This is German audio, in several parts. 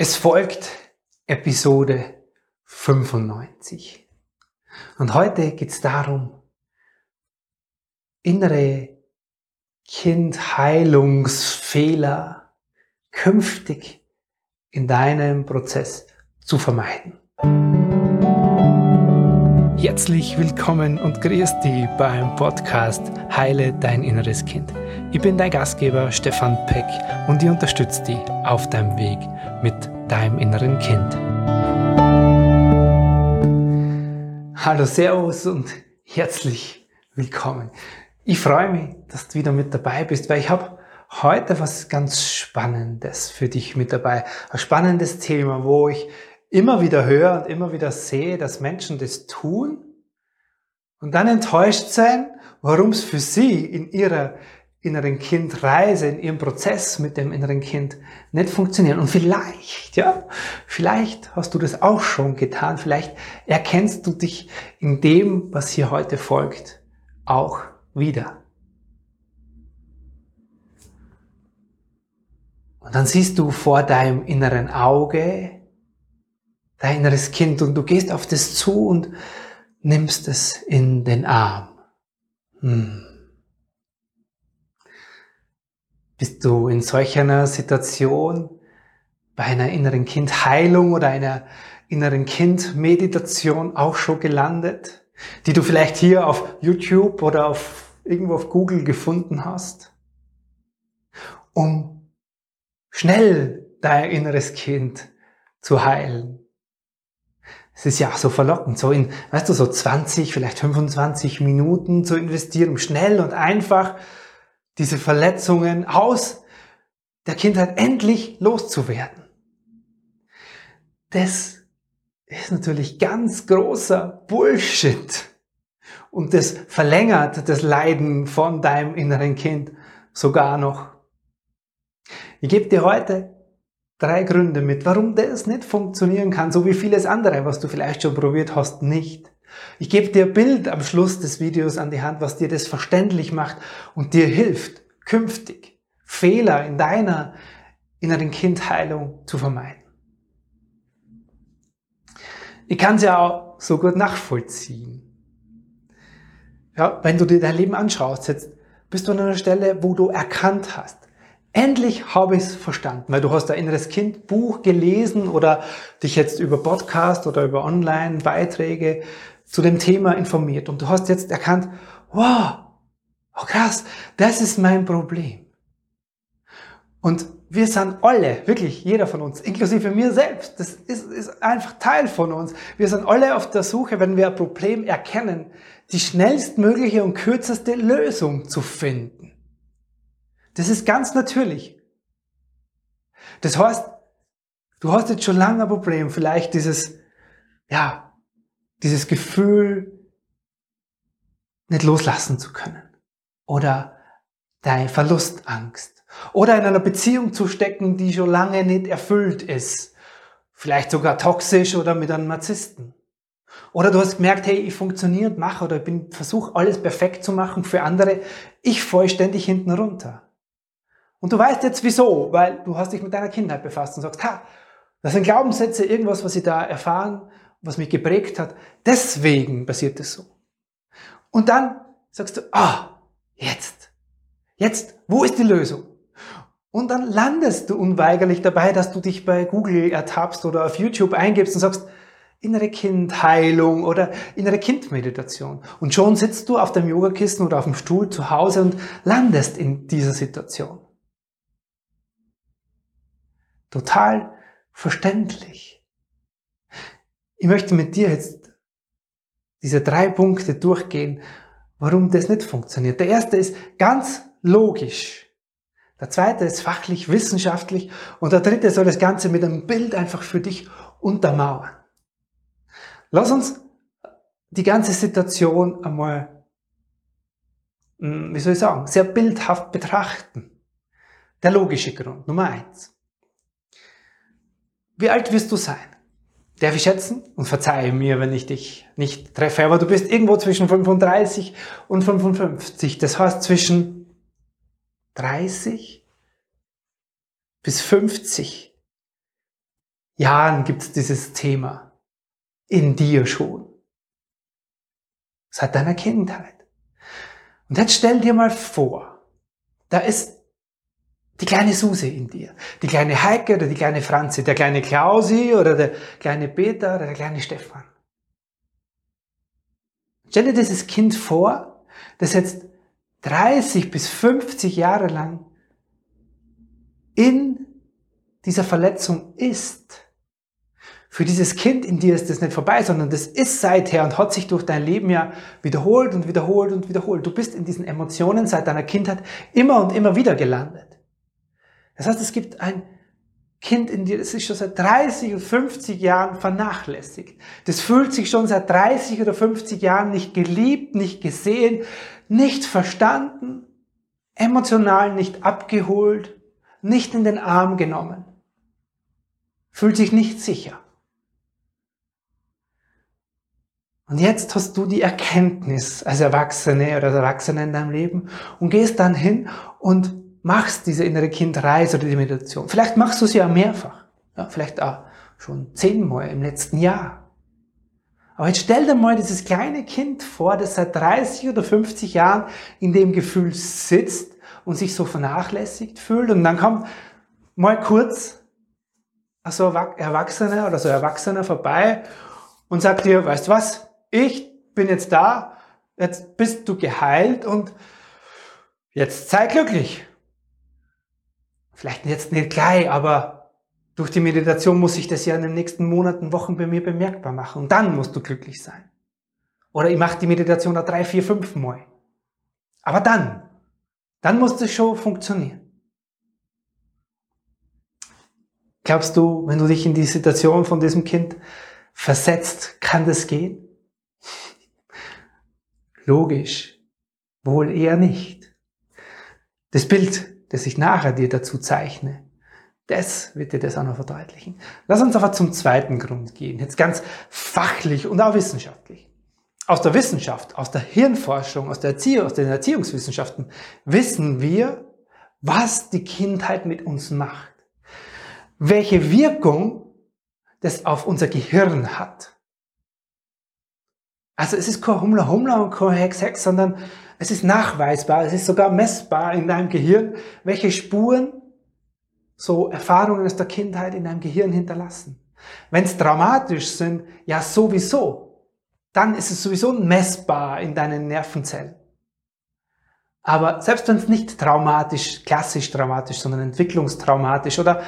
Es folgt Episode 95. Und heute geht es darum, innere Kindheilungsfehler künftig in deinem Prozess zu vermeiden. Herzlich willkommen und grüß dich beim Podcast Heile dein inneres Kind. Ich bin dein Gastgeber Stefan Peck und ich unterstütze dich auf deinem Weg mit deinem inneren Kind. Hallo, Servus und herzlich willkommen. Ich freue mich, dass du wieder mit dabei bist, weil ich habe heute was ganz Spannendes für dich mit dabei. Ein spannendes Thema, wo ich immer wieder höre und immer wieder sehe, dass Menschen das tun und dann enttäuscht sein, warum es für sie in ihrer inneren Kindreise, in ihrem Prozess mit dem inneren Kind nicht funktionieren. Und vielleicht, ja, vielleicht hast du das auch schon getan. Vielleicht erkennst du dich in dem, was hier heute folgt, auch wieder. Und dann siehst du vor deinem inneren Auge dein inneres Kind und du gehst auf das zu und nimmst es in den Arm. Hm. Bist du in solch einer Situation bei einer inneren Kindheilung oder einer inneren Kindmeditation auch schon gelandet, die du vielleicht hier auf YouTube oder auf irgendwo auf Google gefunden hast, um schnell dein inneres Kind zu heilen? Es ist ja auch so verlockend, so in, weißt du, so 20, vielleicht 25 Minuten zu investieren, um schnell und einfach diese Verletzungen aus der Kindheit endlich loszuwerden. Das ist natürlich ganz großer Bullshit. Und das verlängert das Leiden von deinem inneren Kind sogar noch. Ich gebe dir heute drei Gründe mit, warum das nicht funktionieren kann, so wie vieles andere, was du vielleicht schon probiert hast, nicht. Ich gebe dir ein Bild am Schluss des Videos an die Hand, was dir das verständlich macht und dir hilft, künftig Fehler in deiner inneren Kindheilung zu vermeiden. Ich kann es ja auch so gut nachvollziehen. Ja, wenn du dir dein Leben anschaust, jetzt bist du an einer Stelle, wo du erkannt hast, endlich habe ich es verstanden, weil du hast ein inneres Kind Buch gelesen oder dich jetzt über Podcast oder über Online-Beiträge zu dem Thema informiert und du hast jetzt erkannt, wow, oh krass, das ist mein Problem. Und wir sind alle, wirklich jeder von uns, inklusive mir selbst, das ist, ist einfach Teil von uns. Wir sind alle auf der Suche, wenn wir ein Problem erkennen, die schnellstmögliche und kürzeste Lösung zu finden. Das ist ganz natürlich. Das heißt, du hast jetzt schon lange ein Problem, vielleicht dieses, ja, dieses Gefühl nicht loslassen zu können. Oder deine Verlustangst. Oder in einer Beziehung zu stecken, die schon lange nicht erfüllt ist. Vielleicht sogar toxisch oder mit einem Narzissten. Oder du hast gemerkt, hey, ich funktioniere und mache oder ich bin versuche alles perfekt zu machen für andere. Ich fall ständig hinten runter. Und du weißt jetzt wieso, weil du hast dich mit deiner Kindheit befasst und sagst, ha, das sind Glaubenssätze, irgendwas, was ich da erfahren was mich geprägt hat. Deswegen passiert es so. Und dann sagst du, ah, jetzt, jetzt, wo ist die Lösung? Und dann landest du unweigerlich dabei, dass du dich bei Google ertappst oder auf YouTube eingibst und sagst, innere Kindheilung oder innere Kindmeditation. Und schon sitzt du auf dem Yogakissen oder auf dem Stuhl zu Hause und landest in dieser Situation. Total verständlich. Ich möchte mit dir jetzt diese drei Punkte durchgehen, warum das nicht funktioniert. Der erste ist ganz logisch. Der zweite ist fachlich, wissenschaftlich. Und der dritte soll das Ganze mit einem Bild einfach für dich untermauern. Lass uns die ganze Situation einmal, hm, wie soll ich sagen, sehr bildhaft betrachten. Der logische Grund, Nummer eins. Wie alt wirst du sein? darf ich schätzen und verzeihe mir, wenn ich dich nicht treffe, aber du bist irgendwo zwischen 35 und 55. Das heißt zwischen 30 bis 50 Jahren gibt es dieses Thema in dir schon. Seit deiner Kindheit. Und jetzt stell dir mal vor, da ist die kleine Suse in dir, die kleine Heike oder die kleine Franzi, der kleine Klausi oder der kleine Peter oder der kleine Stefan. Stell dir dieses Kind vor, das jetzt 30 bis 50 Jahre lang in dieser Verletzung ist. Für dieses Kind in dir ist das nicht vorbei, sondern das ist seither und hat sich durch dein Leben ja wiederholt und wiederholt und wiederholt. Du bist in diesen Emotionen seit deiner Kindheit immer und immer wieder gelandet. Das heißt, es gibt ein Kind in dir, das ist schon seit 30 oder 50 Jahren vernachlässigt. Das fühlt sich schon seit 30 oder 50 Jahren nicht geliebt, nicht gesehen, nicht verstanden, emotional nicht abgeholt, nicht in den Arm genommen. Fühlt sich nicht sicher. Und jetzt hast du die Erkenntnis als Erwachsene oder als Erwachsene in deinem Leben und gehst dann hin und machst diese innere Kindreise oder die Meditation. Vielleicht machst du sie ja mehrfach. Ja, vielleicht auch schon zehnmal im letzten Jahr. Aber jetzt stell dir mal dieses kleine Kind vor, das seit 30 oder 50 Jahren in dem Gefühl sitzt und sich so vernachlässigt fühlt und dann kommt mal kurz so Erwachsener oder so Erwachsener vorbei und sagt dir, weißt du was, ich bin jetzt da, jetzt bist du geheilt und jetzt sei glücklich. Vielleicht jetzt nicht gleich, aber durch die Meditation muss ich das ja in den nächsten Monaten, Wochen bei mir bemerkbar machen. Und dann musst du glücklich sein. Oder ich mache die Meditation da drei, vier, fünf Mal. Aber dann, dann muss das schon funktionieren. Glaubst du, wenn du dich in die Situation von diesem Kind versetzt, kann das gehen? Logisch, wohl eher nicht. Das Bild, das ich nachher dir dazu zeichne, das wird dir das auch noch verdeutlichen. Lass uns aber zum zweiten Grund gehen, jetzt ganz fachlich und auch wissenschaftlich. Aus der Wissenschaft, aus der Hirnforschung, aus der Erziehung, aus den Erziehungswissenschaften wissen wir, was die Kindheit mit uns macht. Welche Wirkung das auf unser Gehirn hat. Also es ist kein Hummler Hummler und kein Hex Hex, sondern es ist nachweisbar, es ist sogar messbar in deinem Gehirn, welche Spuren so Erfahrungen aus der Kindheit in deinem Gehirn hinterlassen. Wenn es traumatisch sind, ja sowieso, dann ist es sowieso messbar in deinen Nervenzellen. Aber selbst wenn es nicht traumatisch, klassisch traumatisch, sondern entwicklungstraumatisch oder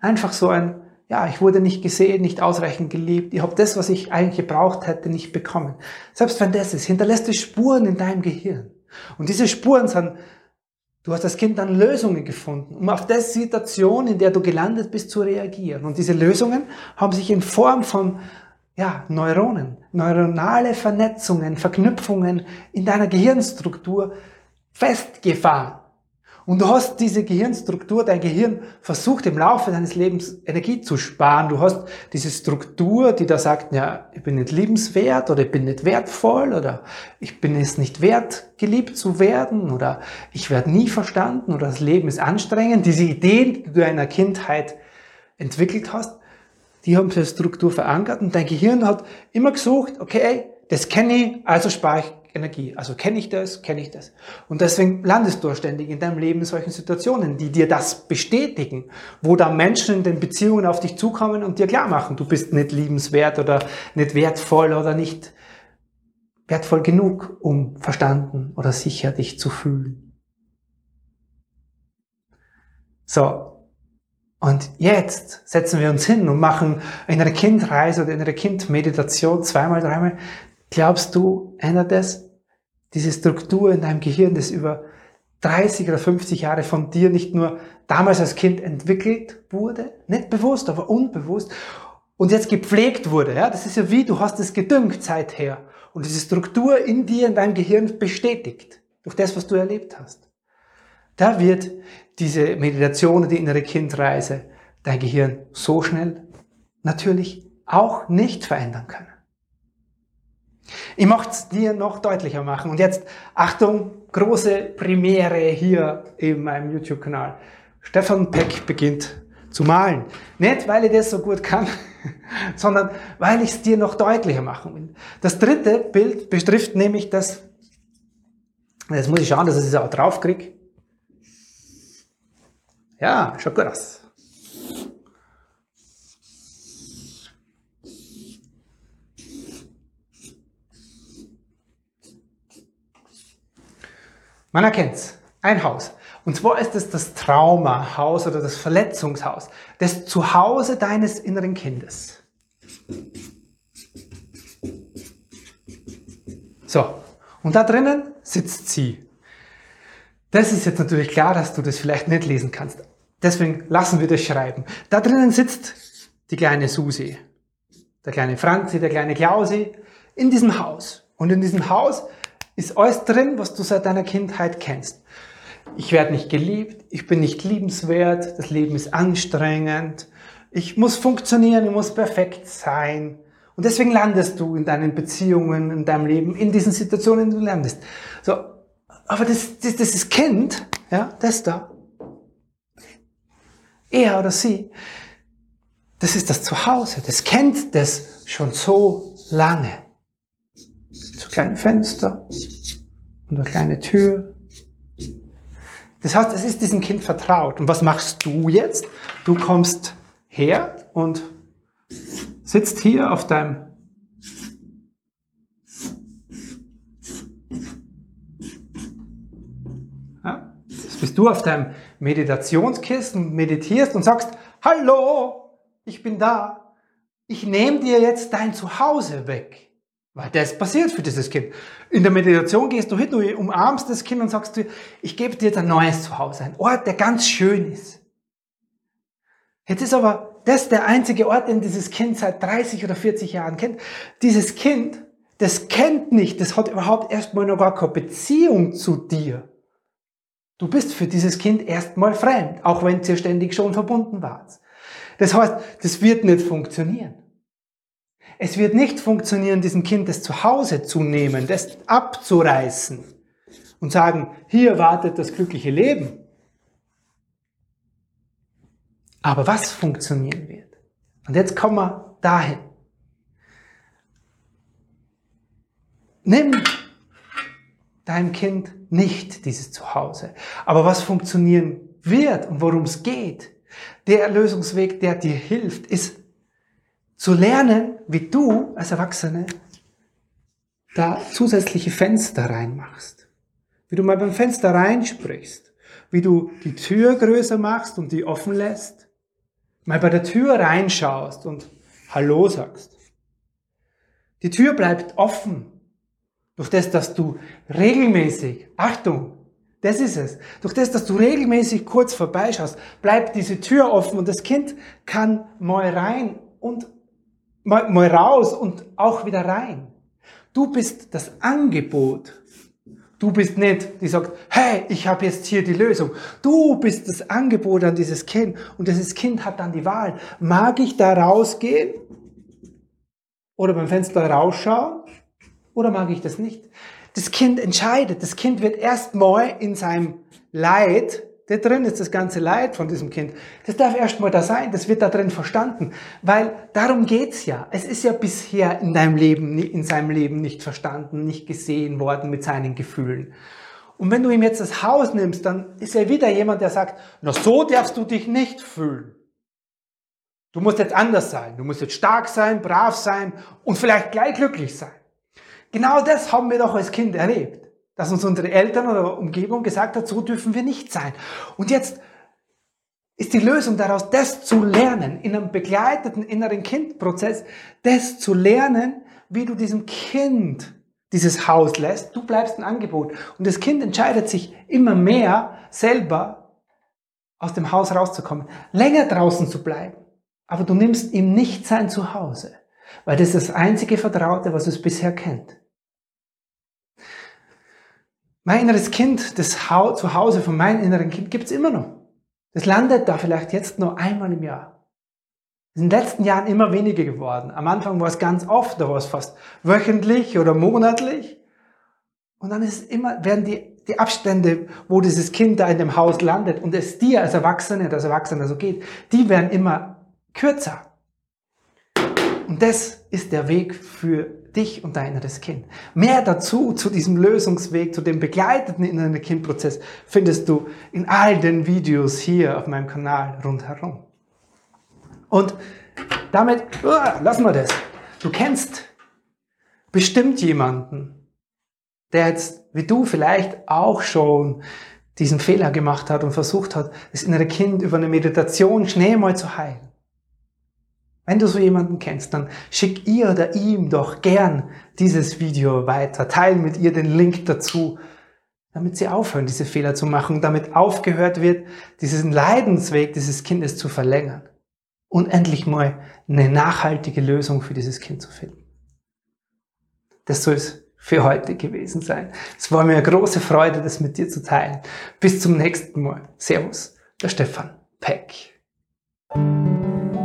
einfach so ein ja, ich wurde nicht gesehen, nicht ausreichend geliebt, ich habe das, was ich eigentlich gebraucht hätte, nicht bekommen. Selbst wenn das ist, hinterlässt es Spuren in deinem Gehirn. Und diese Spuren sind, du hast als Kind dann Lösungen gefunden, um auf das Situation, in der du gelandet bist, zu reagieren. Und diese Lösungen haben sich in Form von ja, Neuronen, neuronale Vernetzungen, Verknüpfungen in deiner Gehirnstruktur festgefahren. Und du hast diese Gehirnstruktur, dein Gehirn versucht im Laufe deines Lebens Energie zu sparen. Du hast diese Struktur, die da sagt, ja, ich bin nicht liebenswert oder ich bin nicht wertvoll oder ich bin es nicht wert, geliebt zu werden oder ich werde nie verstanden oder das Leben ist anstrengend. Diese Ideen, die du in deiner Kindheit entwickelt hast, die haben diese Struktur verankert und dein Gehirn hat immer gesucht, okay, das kenne ich, also spare ich Energie. Also kenne ich das, kenne ich das. Und deswegen landest du ständig in deinem Leben in solchen Situationen, die dir das bestätigen, wo da Menschen in den Beziehungen auf dich zukommen und dir klar machen, du bist nicht liebenswert oder nicht wertvoll oder nicht wertvoll genug, um verstanden oder sicher dich zu fühlen. So. Und jetzt setzen wir uns hin und machen eine Kindreise oder eine Kindmeditation zweimal, dreimal. Glaubst du, ändert es diese Struktur in deinem Gehirn, das über 30 oder 50 Jahre von dir nicht nur damals als Kind entwickelt wurde, nicht bewusst, aber unbewusst, und jetzt gepflegt wurde. Ja? Das ist ja wie, du hast es gedüngt seither. Und diese Struktur in dir, in deinem Gehirn bestätigt, durch das, was du erlebt hast. Da wird diese Meditation, die innere Kindreise, dein Gehirn so schnell natürlich auch nicht verändern können. Ich möchte es dir noch deutlicher machen. Und jetzt, Achtung, große Premiere hier in meinem YouTube-Kanal. Stefan Peck beginnt zu malen. Nicht, weil ich das so gut kann, sondern weil ich es dir noch deutlicher machen will. Das dritte Bild betrifft nämlich das, jetzt muss ich schauen, dass ich es auch drauf kriege. Ja, schaut gut aus. Man erkennt's. Ein Haus. Und zwar ist es das Traumahaus oder das Verletzungshaus, das Zuhause deines inneren Kindes. So, und da drinnen sitzt sie. Das ist jetzt natürlich klar, dass du das vielleicht nicht lesen kannst. Deswegen lassen wir das schreiben. Da drinnen sitzt die kleine Susi, der kleine Franzi, der kleine Klausi in diesem Haus. Und in diesem Haus ist alles drin, was du seit deiner Kindheit kennst ich werde nicht geliebt, ich bin nicht liebenswert, das Leben ist anstrengend, ich muss funktionieren, ich muss perfekt sein. Und deswegen landest du in deinen Beziehungen, in deinem Leben, in diesen Situationen, in denen du landest. So, aber das, das, das ist Kind, ja, das da. Er oder sie, das ist das Zuhause, das kennt das schon so lange. So kleine Fenster und eine kleine Tür das heißt, es ist diesem Kind vertraut. Und was machst du jetzt? Du kommst her und sitzt hier auf deinem ja, jetzt bist du auf deinem Meditationskissen, meditierst und sagst, hallo, ich bin da. Ich nehme dir jetzt dein Zuhause weg. Weil das passiert für dieses Kind. In der Meditation gehst du hin, du umarmst das Kind und sagst dir, ich gebe dir ein neues Zuhause, ein Ort, der ganz schön ist. Jetzt ist aber das der einzige Ort, den dieses Kind seit 30 oder 40 Jahren kennt. Dieses Kind, das kennt nicht, das hat überhaupt erstmal noch gar keine Beziehung zu dir. Du bist für dieses Kind erstmal fremd, auch wenn ihr ständig schon verbunden wart. Das heißt, das wird nicht funktionieren. Es wird nicht funktionieren, diesem Kind das Zuhause zu nehmen, das abzureißen und sagen, hier wartet das glückliche Leben. Aber was funktionieren wird? Und jetzt kommen wir dahin. Nimm deinem Kind nicht dieses Zuhause. Aber was funktionieren wird und worum es geht, der Erlösungsweg, der dir hilft, ist zu lernen, wie du als Erwachsene da zusätzliche Fenster reinmachst. Wie du mal beim Fenster reinsprichst. Wie du die Tür größer machst und die offen lässt. Mal bei der Tür reinschaust und Hallo sagst. Die Tür bleibt offen. Durch das, dass du regelmäßig, Achtung, das ist es. Durch das, dass du regelmäßig kurz vorbeischaust, bleibt diese Tür offen und das Kind kann mal rein und mal, mal raus und auch wieder rein. Du bist das Angebot. Du bist nicht, die sagt, hey, ich habe jetzt hier die Lösung. Du bist das Angebot an dieses Kind und dieses Kind hat dann die Wahl. Mag ich da rausgehen oder beim Fenster rausschauen oder mag ich das nicht? Das Kind entscheidet. Das Kind wird erstmal in seinem Leid da drin ist das ganze Leid von diesem Kind. Das darf erstmal da sein, das wird da drin verstanden, weil darum geht's ja. Es ist ja bisher in deinem Leben, in seinem Leben nicht verstanden, nicht gesehen worden mit seinen Gefühlen. Und wenn du ihm jetzt das Haus nimmst, dann ist er wieder jemand, der sagt, na so darfst du dich nicht fühlen. Du musst jetzt anders sein. Du musst jetzt stark sein, brav sein und vielleicht gleich glücklich sein. Genau das haben wir doch als Kind erlebt dass uns unsere Eltern oder Umgebung gesagt hat, so dürfen wir nicht sein. Und jetzt ist die Lösung daraus, das zu lernen, in einem begleiteten inneren Kindprozess, das zu lernen, wie du diesem Kind dieses Haus lässt. Du bleibst ein Angebot. Und das Kind entscheidet sich immer mehr selber aus dem Haus rauszukommen, länger draußen zu bleiben. Aber du nimmst ihm nicht sein Zuhause, weil das ist das einzige Vertraute, was es bisher kennt. Mein inneres Kind, das Zuhause von meinem inneren Kind gibt's immer noch. Das landet da vielleicht jetzt nur einmal im Jahr. In den letzten Jahren immer weniger geworden. Am Anfang war es ganz oft, da war es fast wöchentlich oder monatlich. Und dann ist immer, werden die die Abstände, wo dieses Kind da in dem Haus landet und es dir als Erwachsene, als Erwachsener so geht, die werden immer kürzer. Und das ist der Weg für dich und dein inneres Kind. Mehr dazu, zu diesem Lösungsweg, zu dem begleiteten inneren Kindprozess, findest du in all den Videos hier auf meinem Kanal rundherum. Und damit, uh, lassen wir das. Du kennst bestimmt jemanden, der jetzt, wie du vielleicht auch schon diesen Fehler gemacht hat und versucht hat, das innere Kind über eine Meditation schnell mal zu heilen. Wenn du so jemanden kennst, dann schick ihr oder ihm doch gern dieses Video weiter. Teil mit ihr den Link dazu, damit sie aufhören, diese Fehler zu machen, damit aufgehört wird, diesen Leidensweg dieses Kindes zu verlängern und endlich mal eine nachhaltige Lösung für dieses Kind zu finden. Das soll es für heute gewesen sein. Es war mir eine große Freude, das mit dir zu teilen. Bis zum nächsten Mal. Servus, der Stefan Peck.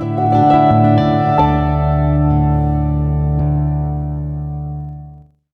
com.